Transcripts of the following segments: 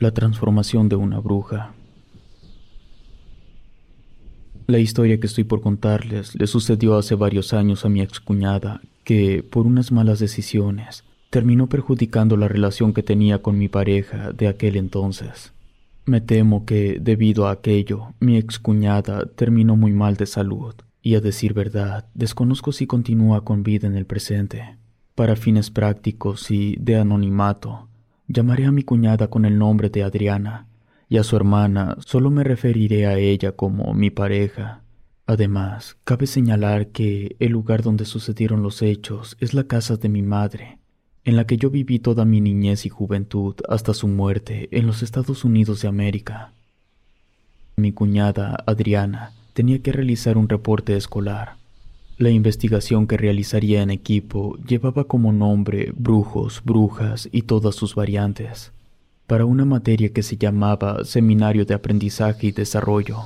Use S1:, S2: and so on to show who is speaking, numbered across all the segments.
S1: La transformación de una bruja. La historia que estoy por contarles le sucedió hace varios años a mi excuñada, que, por unas malas decisiones, terminó perjudicando la relación que tenía con mi pareja de aquel entonces. Me temo que, debido a aquello, mi excuñada terminó muy mal de salud, y a decir verdad, desconozco si continúa con vida en el presente. Para fines prácticos y de anonimato, llamaré a mi cuñada con el nombre de Adriana, y a su hermana solo me referiré a ella como mi pareja. Además, cabe señalar que el lugar donde sucedieron los hechos es la casa de mi madre, en la que yo viví toda mi niñez y juventud hasta su muerte en los Estados Unidos de América. Mi cuñada, Adriana, tenía que realizar un reporte escolar. La investigación que realizaría en equipo llevaba como nombre brujos, brujas y todas sus variantes, para una materia que se llamaba Seminario de Aprendizaje y Desarrollo.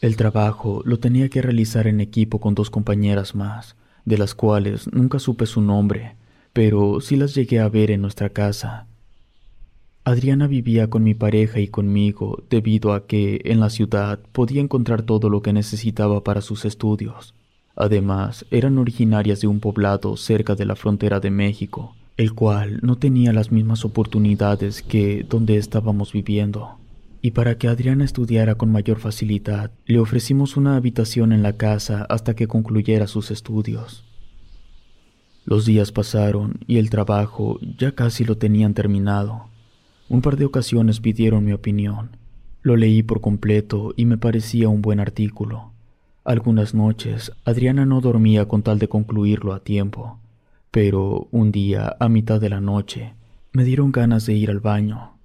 S1: El trabajo lo tenía que realizar en equipo con dos compañeras más, de las cuales nunca supe su nombre, pero sí las llegué a ver en nuestra casa. Adriana vivía con mi pareja y conmigo debido a que en la ciudad podía encontrar todo lo que necesitaba para sus estudios. Además, eran originarias de un poblado cerca de la frontera de México, el cual no tenía las mismas oportunidades que donde estábamos viviendo. Y para que Adriana estudiara con mayor facilidad, le ofrecimos una habitación en la casa hasta que concluyera sus estudios. Los días pasaron y el trabajo ya casi lo tenían terminado. Un par de ocasiones pidieron mi opinión. Lo leí por completo y me parecía un buen artículo. Algunas noches Adriana no dormía con tal de concluirlo a tiempo, pero un día, a mitad de la noche, me dieron ganas de ir al baño.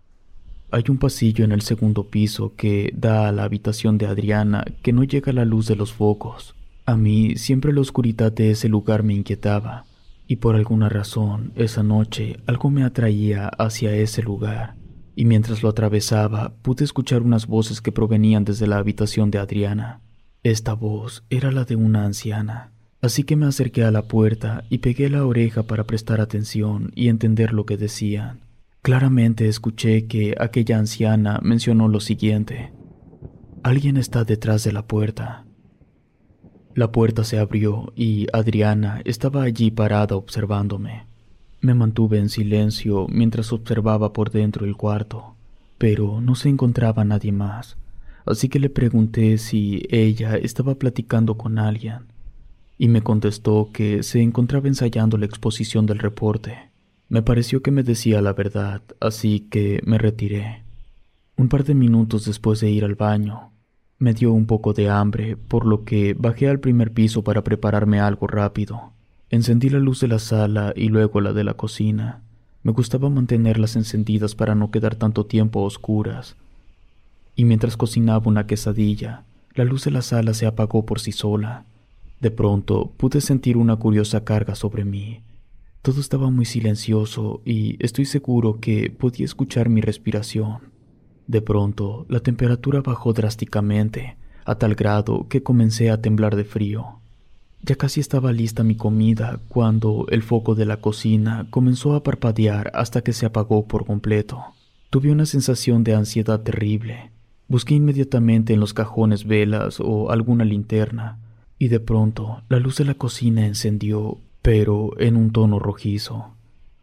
S1: Hay un pasillo en el segundo piso que da a la habitación de Adriana que no llega a la luz de los focos. A mí siempre la oscuridad de ese lugar me inquietaba y por alguna razón esa noche algo me atraía hacia ese lugar, y mientras lo atravesaba pude escuchar unas voces que provenían desde la habitación de Adriana. Esta voz era la de una anciana, así que me acerqué a la puerta y pegué la oreja para prestar atención y entender lo que decían. Claramente escuché que aquella anciana mencionó lo siguiente. Alguien está detrás de la puerta. La puerta se abrió y Adriana estaba allí parada observándome. Me mantuve en silencio mientras observaba por dentro el cuarto, pero no se encontraba nadie más, así que le pregunté si ella estaba platicando con alguien, y me contestó que se encontraba ensayando la exposición del reporte. Me pareció que me decía la verdad, así que me retiré. Un par de minutos después de ir al baño, me dio un poco de hambre, por lo que bajé al primer piso para prepararme algo rápido. Encendí la luz de la sala y luego la de la cocina. Me gustaba mantenerlas encendidas para no quedar tanto tiempo a oscuras. Y mientras cocinaba una quesadilla, la luz de la sala se apagó por sí sola. De pronto pude sentir una curiosa carga sobre mí. Todo estaba muy silencioso y estoy seguro que podía escuchar mi respiración. De pronto, la temperatura bajó drásticamente, a tal grado que comencé a temblar de frío. Ya casi estaba lista mi comida cuando el foco de la cocina comenzó a parpadear hasta que se apagó por completo. Tuve una sensación de ansiedad terrible. Busqué inmediatamente en los cajones velas o alguna linterna, y de pronto la luz de la cocina encendió pero en un tono rojizo.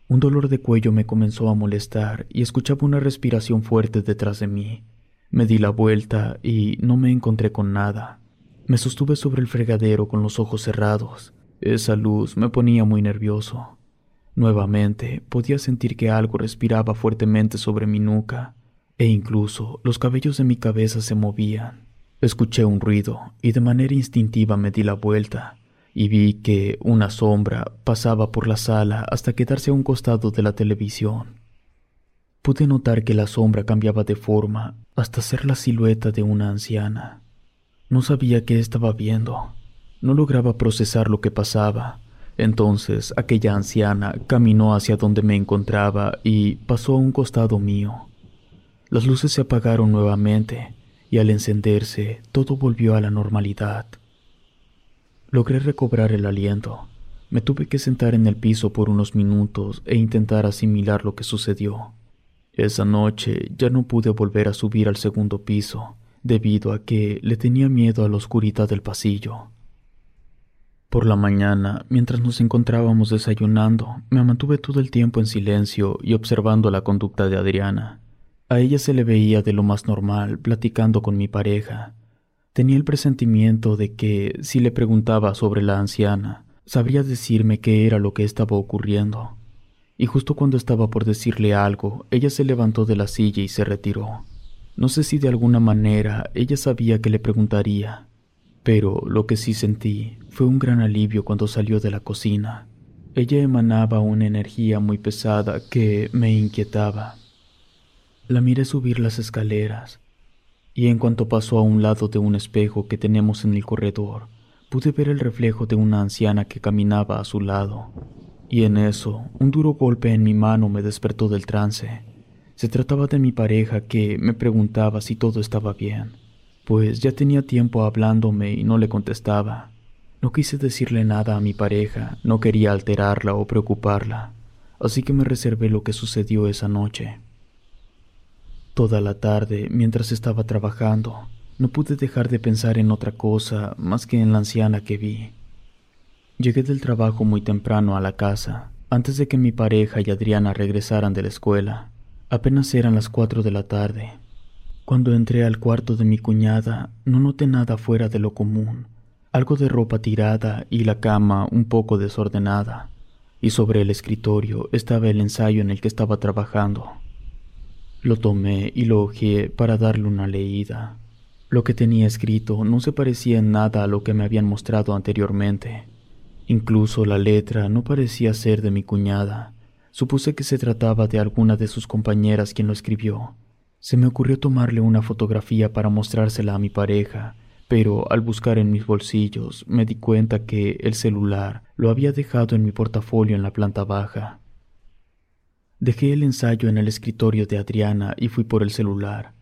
S1: Un dolor de cuello me comenzó a molestar y escuchaba una respiración fuerte detrás de mí. Me di la vuelta y no me encontré con nada. Me sostuve sobre el fregadero con los ojos cerrados. Esa luz me ponía muy nervioso. Nuevamente podía sentir que algo respiraba fuertemente sobre mi nuca, e incluso los cabellos de mi cabeza se movían. Escuché un ruido y de manera instintiva me di la vuelta y vi que una sombra pasaba por la sala hasta quedarse a un costado de la televisión. Pude notar que la sombra cambiaba de forma hasta ser la silueta de una anciana. No sabía qué estaba viendo. No lograba procesar lo que pasaba. Entonces aquella anciana caminó hacia donde me encontraba y pasó a un costado mío. Las luces se apagaron nuevamente y al encenderse todo volvió a la normalidad. Logré recobrar el aliento. Me tuve que sentar en el piso por unos minutos e intentar asimilar lo que sucedió. Esa noche ya no pude volver a subir al segundo piso, debido a que le tenía miedo a la oscuridad del pasillo. Por la mañana, mientras nos encontrábamos desayunando, me mantuve todo el tiempo en silencio y observando la conducta de Adriana. A ella se le veía de lo más normal platicando con mi pareja, Tenía el presentimiento de que, si le preguntaba sobre la anciana, sabría decirme qué era lo que estaba ocurriendo. Y justo cuando estaba por decirle algo, ella se levantó de la silla y se retiró. No sé si de alguna manera ella sabía que le preguntaría, pero lo que sí sentí fue un gran alivio cuando salió de la cocina. Ella emanaba una energía muy pesada que me inquietaba. La miré subir las escaleras y en cuanto pasó a un lado de un espejo que tenemos en el corredor, pude ver el reflejo de una anciana que caminaba a su lado. Y en eso, un duro golpe en mi mano me despertó del trance. Se trataba de mi pareja que me preguntaba si todo estaba bien, pues ya tenía tiempo hablándome y no le contestaba. No quise decirle nada a mi pareja, no quería alterarla o preocuparla, así que me reservé lo que sucedió esa noche. Toda la tarde, mientras estaba trabajando, no pude dejar de pensar en otra cosa más que en la anciana que vi. Llegué del trabajo muy temprano a la casa, antes de que mi pareja y Adriana regresaran de la escuela. Apenas eran las cuatro de la tarde. Cuando entré al cuarto de mi cuñada, no noté nada fuera de lo común, algo de ropa tirada y la cama un poco desordenada, y sobre el escritorio estaba el ensayo en el que estaba trabajando. Lo tomé y lo hojeé para darle una leída. Lo que tenía escrito no se parecía en nada a lo que me habían mostrado anteriormente. Incluso la letra no parecía ser de mi cuñada. Supuse que se trataba de alguna de sus compañeras quien lo escribió. Se me ocurrió tomarle una fotografía para mostrársela a mi pareja, pero al buscar en mis bolsillos me di cuenta que el celular lo había dejado en mi portafolio en la planta baja. Dejé el ensayo en el escritorio de Adriana y fui por el celular.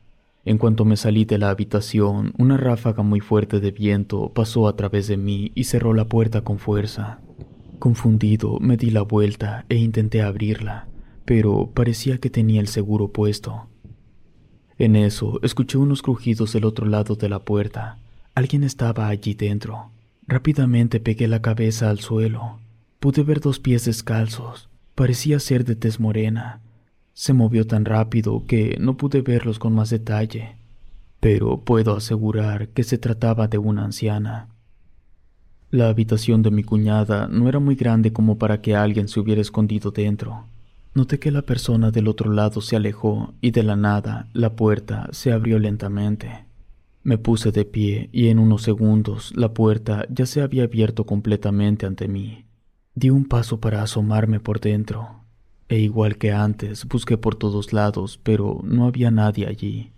S1: En cuanto me salí de la habitación, una ráfaga muy fuerte de viento pasó a través de mí y cerró la puerta con fuerza. Confundido, me di la vuelta e intenté abrirla, pero parecía que tenía el seguro puesto. En eso, escuché unos crujidos del otro lado de la puerta. Alguien estaba allí dentro. Rápidamente pegué la cabeza al suelo. Pude ver dos pies descalzos. Parecía ser de tez morena. Se movió tan rápido que no pude verlos con más detalle, pero puedo asegurar que se trataba de una anciana. La habitación de mi cuñada no era muy grande como para que alguien se hubiera escondido dentro. Noté que la persona del otro lado se alejó y de la nada la puerta se abrió lentamente. Me puse de pie y en unos segundos la puerta ya se había abierto completamente ante mí. Di un paso para asomarme por dentro, e igual que antes busqué por todos lados, pero no había nadie allí.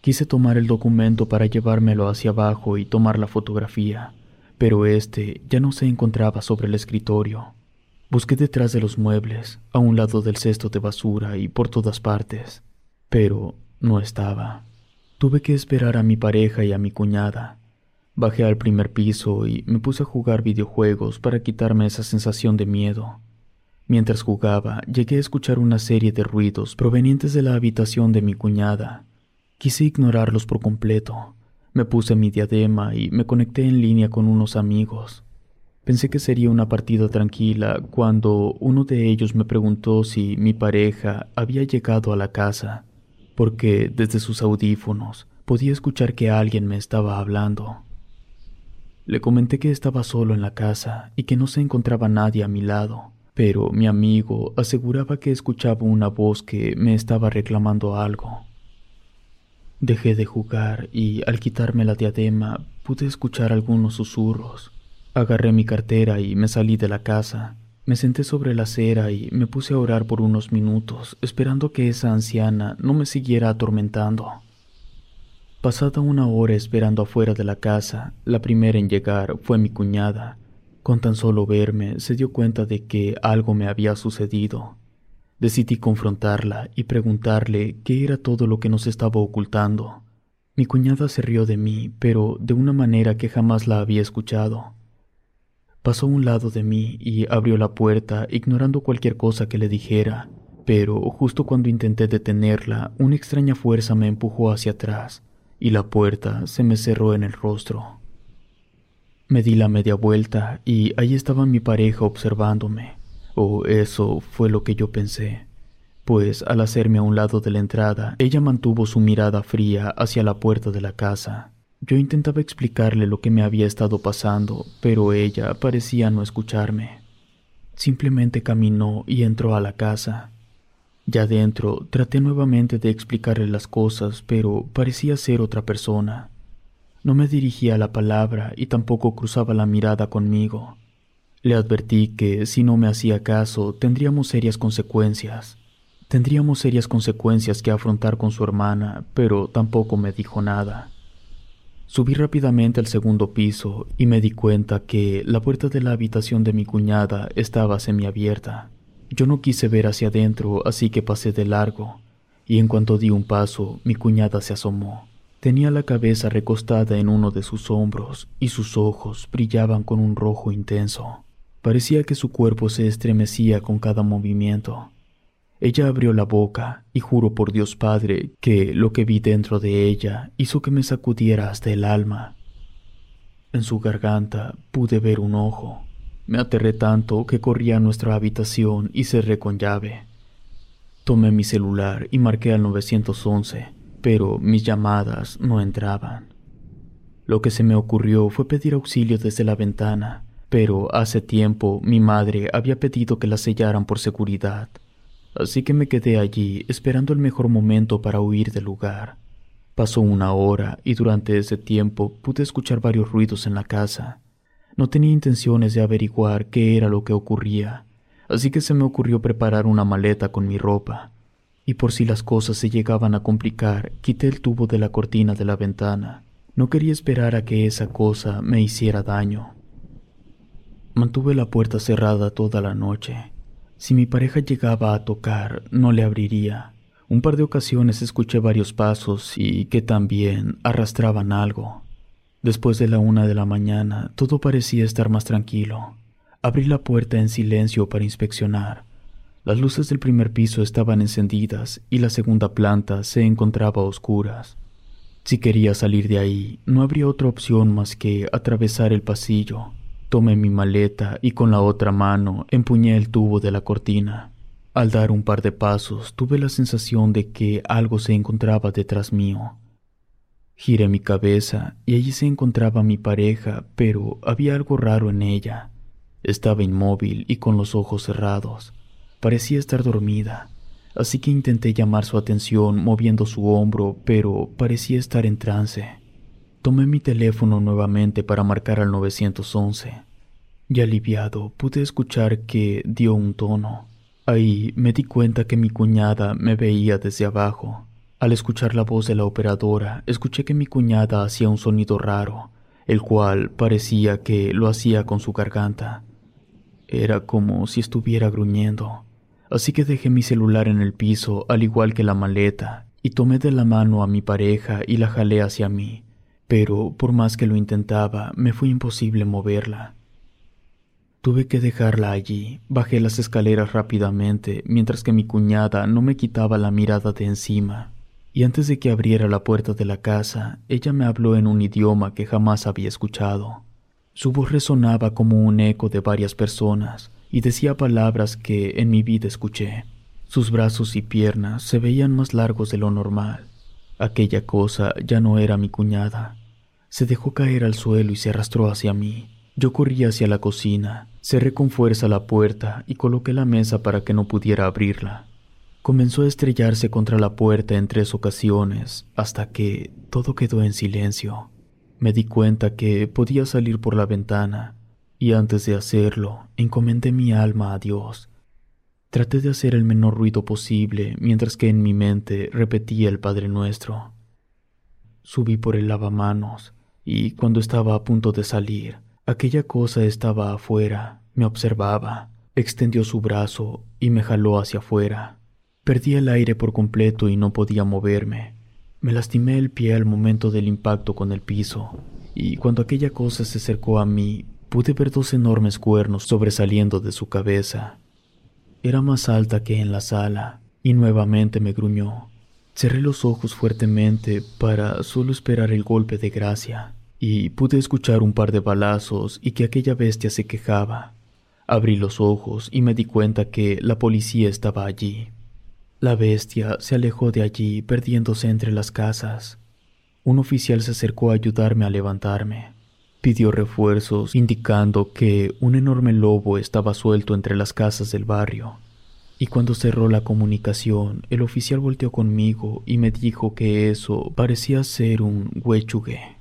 S1: Quise tomar el documento para llevármelo hacia abajo y tomar la fotografía, pero este ya no se encontraba sobre el escritorio. Busqué detrás de los muebles, a un lado del cesto de basura y por todas partes, pero no estaba. Tuve que esperar a mi pareja y a mi cuñada, Bajé al primer piso y me puse a jugar videojuegos para quitarme esa sensación de miedo. Mientras jugaba, llegué a escuchar una serie de ruidos provenientes de la habitación de mi cuñada. Quise ignorarlos por completo. Me puse mi diadema y me conecté en línea con unos amigos. Pensé que sería una partida tranquila cuando uno de ellos me preguntó si mi pareja había llegado a la casa, porque desde sus audífonos podía escuchar que alguien me estaba hablando. Le comenté que estaba solo en la casa y que no se encontraba nadie a mi lado, pero mi amigo aseguraba que escuchaba una voz que me estaba reclamando algo. Dejé de jugar y al quitarme la diadema pude escuchar algunos susurros. Agarré mi cartera y me salí de la casa. Me senté sobre la acera y me puse a orar por unos minutos, esperando que esa anciana no me siguiera atormentando. Pasada una hora esperando afuera de la casa, la primera en llegar fue mi cuñada. Con tan solo verme se dio cuenta de que algo me había sucedido. Decidí confrontarla y preguntarle qué era todo lo que nos estaba ocultando. Mi cuñada se rió de mí, pero de una manera que jamás la había escuchado. Pasó a un lado de mí y abrió la puerta, ignorando cualquier cosa que le dijera, pero justo cuando intenté detenerla, una extraña fuerza me empujó hacia atrás y la puerta se me cerró en el rostro. Me di la media vuelta y ahí estaba mi pareja observándome, o eso fue lo que yo pensé, pues al hacerme a un lado de la entrada, ella mantuvo su mirada fría hacia la puerta de la casa. Yo intentaba explicarle lo que me había estado pasando, pero ella parecía no escucharme. Simplemente caminó y entró a la casa. Ya dentro traté nuevamente de explicarle las cosas, pero parecía ser otra persona. No me dirigía la palabra y tampoco cruzaba la mirada conmigo. Le advertí que si no me hacía caso tendríamos serias consecuencias. Tendríamos serias consecuencias que afrontar con su hermana, pero tampoco me dijo nada. Subí rápidamente al segundo piso y me di cuenta que la puerta de la habitación de mi cuñada estaba semiabierta. Yo no quise ver hacia adentro, así que pasé de largo, y en cuanto di un paso, mi cuñada se asomó. Tenía la cabeza recostada en uno de sus hombros y sus ojos brillaban con un rojo intenso. Parecía que su cuerpo se estremecía con cada movimiento. Ella abrió la boca y juro por Dios Padre que lo que vi dentro de ella hizo que me sacudiera hasta el alma. En su garganta pude ver un ojo. Me aterré tanto que corrí a nuestra habitación y cerré con llave. Tomé mi celular y marqué al 911, pero mis llamadas no entraban. Lo que se me ocurrió fue pedir auxilio desde la ventana, pero hace tiempo mi madre había pedido que la sellaran por seguridad así que me quedé allí esperando el mejor momento para huir del lugar. Pasó una hora y durante ese tiempo pude escuchar varios ruidos en la casa. No tenía intenciones de averiguar qué era lo que ocurría, así que se me ocurrió preparar una maleta con mi ropa. Y por si las cosas se llegaban a complicar, quité el tubo de la cortina de la ventana. No quería esperar a que esa cosa me hiciera daño. Mantuve la puerta cerrada toda la noche si mi pareja llegaba a tocar, no le abriría. Un par de ocasiones escuché varios pasos y que también arrastraban algo. Después de la una de la mañana, todo parecía estar más tranquilo. Abrí la puerta en silencio para inspeccionar. Las luces del primer piso estaban encendidas y la segunda planta se encontraba a oscuras. Si quería salir de ahí, no habría otra opción más que atravesar el pasillo Tomé mi maleta y con la otra mano empuñé el tubo de la cortina. Al dar un par de pasos tuve la sensación de que algo se encontraba detrás mío. Giré mi cabeza y allí se encontraba mi pareja, pero había algo raro en ella. Estaba inmóvil y con los ojos cerrados. Parecía estar dormida, así que intenté llamar su atención moviendo su hombro, pero parecía estar en trance. Tomé mi teléfono nuevamente para marcar al 911 y aliviado pude escuchar que dio un tono. Ahí me di cuenta que mi cuñada me veía desde abajo. Al escuchar la voz de la operadora, escuché que mi cuñada hacía un sonido raro, el cual parecía que lo hacía con su garganta. Era como si estuviera gruñendo. Así que dejé mi celular en el piso, al igual que la maleta, y tomé de la mano a mi pareja y la jalé hacia mí pero por más que lo intentaba, me fue imposible moverla. Tuve que dejarla allí, bajé las escaleras rápidamente, mientras que mi cuñada no me quitaba la mirada de encima, y antes de que abriera la puerta de la casa, ella me habló en un idioma que jamás había escuchado. Su voz resonaba como un eco de varias personas y decía palabras que en mi vida escuché. Sus brazos y piernas se veían más largos de lo normal. Aquella cosa ya no era mi cuñada. Se dejó caer al suelo y se arrastró hacia mí. Yo corrí hacia la cocina, cerré con fuerza la puerta y coloqué la mesa para que no pudiera abrirla. Comenzó a estrellarse contra la puerta en tres ocasiones, hasta que todo quedó en silencio. Me di cuenta que podía salir por la ventana, y antes de hacerlo, encomendé mi alma a Dios. Traté de hacer el menor ruido posible mientras que en mi mente repetía el Padre Nuestro. Subí por el lavamanos, y cuando estaba a punto de salir, aquella cosa estaba afuera, me observaba, extendió su brazo y me jaló hacia afuera. Perdí el aire por completo y no podía moverme. Me lastimé el pie al momento del impacto con el piso, y cuando aquella cosa se acercó a mí, pude ver dos enormes cuernos sobresaliendo de su cabeza. Era más alta que en la sala, y nuevamente me gruñó. Cerré los ojos fuertemente para solo esperar el golpe de gracia, y pude escuchar un par de balazos y que aquella bestia se quejaba. Abrí los ojos y me di cuenta que la policía estaba allí. La bestia se alejó de allí perdiéndose entre las casas. Un oficial se acercó a ayudarme a levantarme. Pidió refuerzos, indicando que un enorme lobo estaba suelto entre las casas del barrio. Y cuando cerró la comunicación, el oficial volteó conmigo y me dijo que eso parecía ser un huechugue.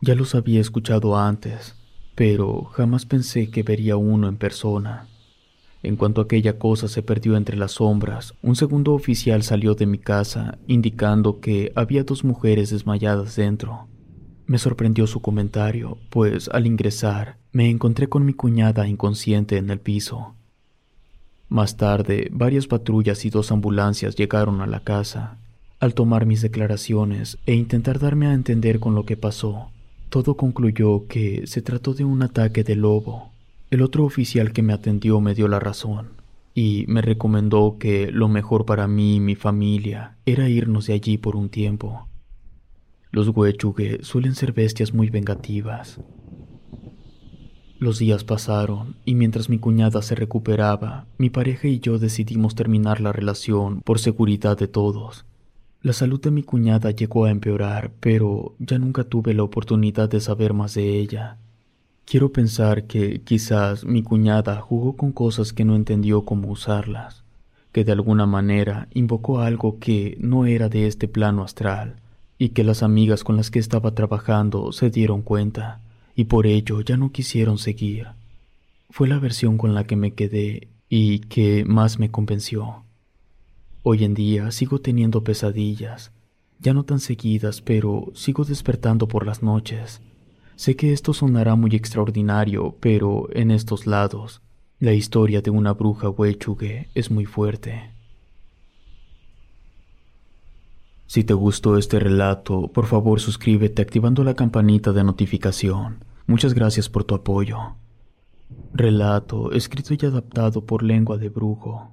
S1: Ya los había escuchado antes, pero jamás pensé que vería uno en persona. En cuanto aquella cosa se perdió entre las sombras, un segundo oficial salió de mi casa indicando que había dos mujeres desmayadas dentro. Me sorprendió su comentario, pues al ingresar me encontré con mi cuñada inconsciente en el piso. Más tarde, varias patrullas y dos ambulancias llegaron a la casa. Al tomar mis declaraciones e intentar darme a entender con lo que pasó, todo concluyó que se trató de un ataque de lobo el otro oficial que me atendió me dio la razón y me recomendó que lo mejor para mí y mi familia era irnos de allí por un tiempo. Los huechugue suelen ser bestias muy vengativas. Los días pasaron y mientras mi cuñada se recuperaba, mi pareja y yo decidimos terminar la relación por seguridad de todos. La salud de mi cuñada llegó a empeorar, pero ya nunca tuve la oportunidad de saber más de ella. Quiero pensar que quizás mi cuñada jugó con cosas que no entendió cómo usarlas, que de alguna manera invocó algo que no era de este plano astral, y que las amigas con las que estaba trabajando se dieron cuenta, y por ello ya no quisieron seguir. Fue la versión con la que me quedé y que más me convenció. Hoy en día sigo teniendo pesadillas, ya no tan seguidas, pero sigo despertando por las noches Sé que esto sonará muy extraordinario, pero en estos lados, la historia de una bruja huechugue es muy fuerte. Si te gustó este relato, por favor suscríbete activando la campanita de notificación. Muchas gracias por tu apoyo. Relato escrito y adaptado por lengua de brujo.